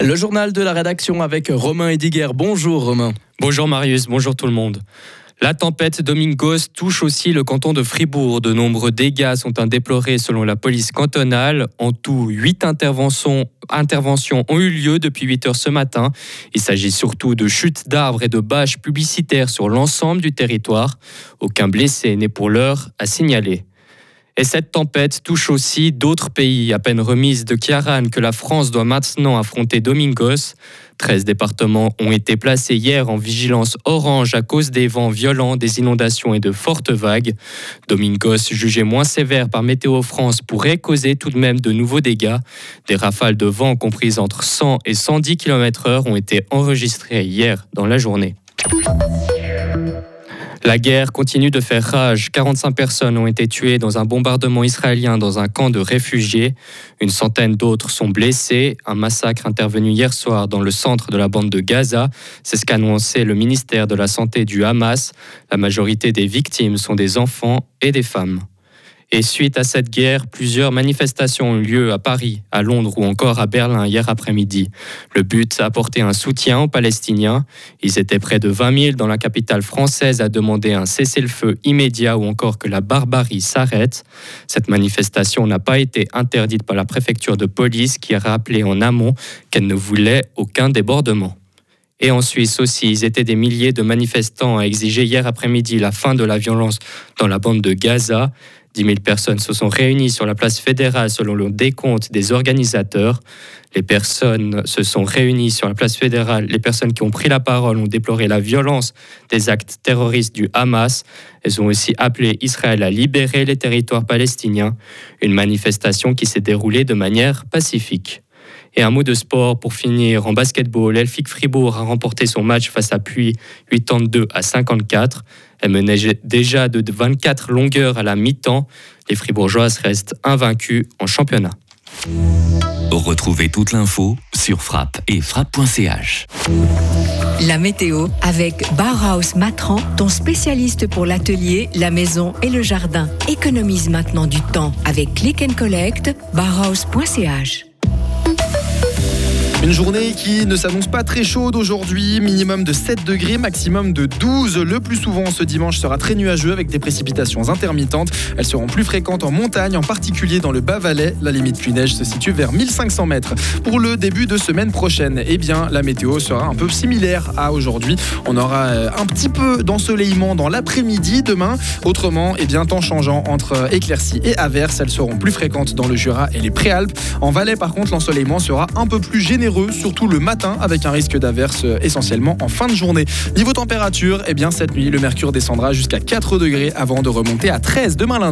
Le journal de la rédaction avec Romain Ediger. Bonjour Romain. Bonjour Marius, bonjour tout le monde. La tempête Domingos touche aussi le canton de Fribourg. De nombreux dégâts sont à déplorer selon la police cantonale. En tout, huit interventions, interventions ont eu lieu depuis 8 heures ce matin. Il s'agit surtout de chutes d'arbres et de bâches publicitaires sur l'ensemble du territoire. Aucun blessé n'est pour l'heure à signaler. Et cette tempête touche aussi d'autres pays. À peine remise de Kiaran que la France doit maintenant affronter Domingos. 13 départements ont été placés hier en vigilance orange à cause des vents violents, des inondations et de fortes vagues. Domingos, jugé moins sévère par Météo France, pourrait causer tout de même de nouveaux dégâts. Des rafales de vent comprises entre 100 et 110 km/h ont été enregistrées hier dans la journée. La guerre continue de faire rage. 45 personnes ont été tuées dans un bombardement israélien dans un camp de réfugiés. Une centaine d'autres sont blessées. Un massacre intervenu hier soir dans le centre de la bande de Gaza. C'est ce qu'a annoncé le ministère de la Santé du Hamas. La majorité des victimes sont des enfants et des femmes. Et suite à cette guerre, plusieurs manifestations ont eu lieu à Paris, à Londres ou encore à Berlin hier après-midi. Le but, apporter un soutien aux Palestiniens. Ils étaient près de 20 000 dans la capitale française à demander un cessez-le-feu immédiat ou encore que la barbarie s'arrête. Cette manifestation n'a pas été interdite par la préfecture de police qui a rappelé en amont qu'elle ne voulait aucun débordement. Et en Suisse aussi, ils étaient des milliers de manifestants à exiger hier après-midi la fin de la violence dans la bande de Gaza. 10 000 personnes se sont réunies sur la place fédérale selon le décompte des organisateurs. Les personnes se sont réunies sur la place fédérale. Les personnes qui ont pris la parole ont déploré la violence des actes terroristes du Hamas. Elles ont aussi appelé Israël à libérer les territoires palestiniens. Une manifestation qui s'est déroulée de manière pacifique. Et un mot de sport pour finir. En basketball, Elfic Fribourg a remporté son match face à Puy 82 à 54. Elle menait déjà de 24 longueurs à la mi-temps. Les Fribourgeoises restent invaincues en championnat. Retrouvez toute l'info sur frappe et frappe.ch. La météo avec Bauhaus Matran, ton spécialiste pour l'atelier, la maison et le jardin. Économise maintenant du temps avec Click and Collect, bauhaus.ch. Une journée qui ne s'annonce pas très chaude aujourd'hui, minimum de 7 degrés, maximum de 12. Le plus souvent ce dimanche sera très nuageux avec des précipitations intermittentes. Elles seront plus fréquentes en montagne, en particulier dans le Bas-Valais. La limite pluie-neige se situe vers 1500 mètres. Pour le début de semaine prochaine, eh bien, la météo sera un peu similaire à aujourd'hui. On aura euh, un petit peu d'ensoleillement dans l'après-midi demain. Autrement, eh bien, temps changeant entre éclaircies et averses, elles seront plus fréquentes dans le Jura et les Préalpes. En Valais, par contre, l'ensoleillement sera un peu plus généreux surtout le matin, avec un risque d'averse euh, essentiellement en fin de journée. Niveau température, eh bien cette nuit, le mercure descendra jusqu'à 4 degrés avant de remonter à 13 demain lundi.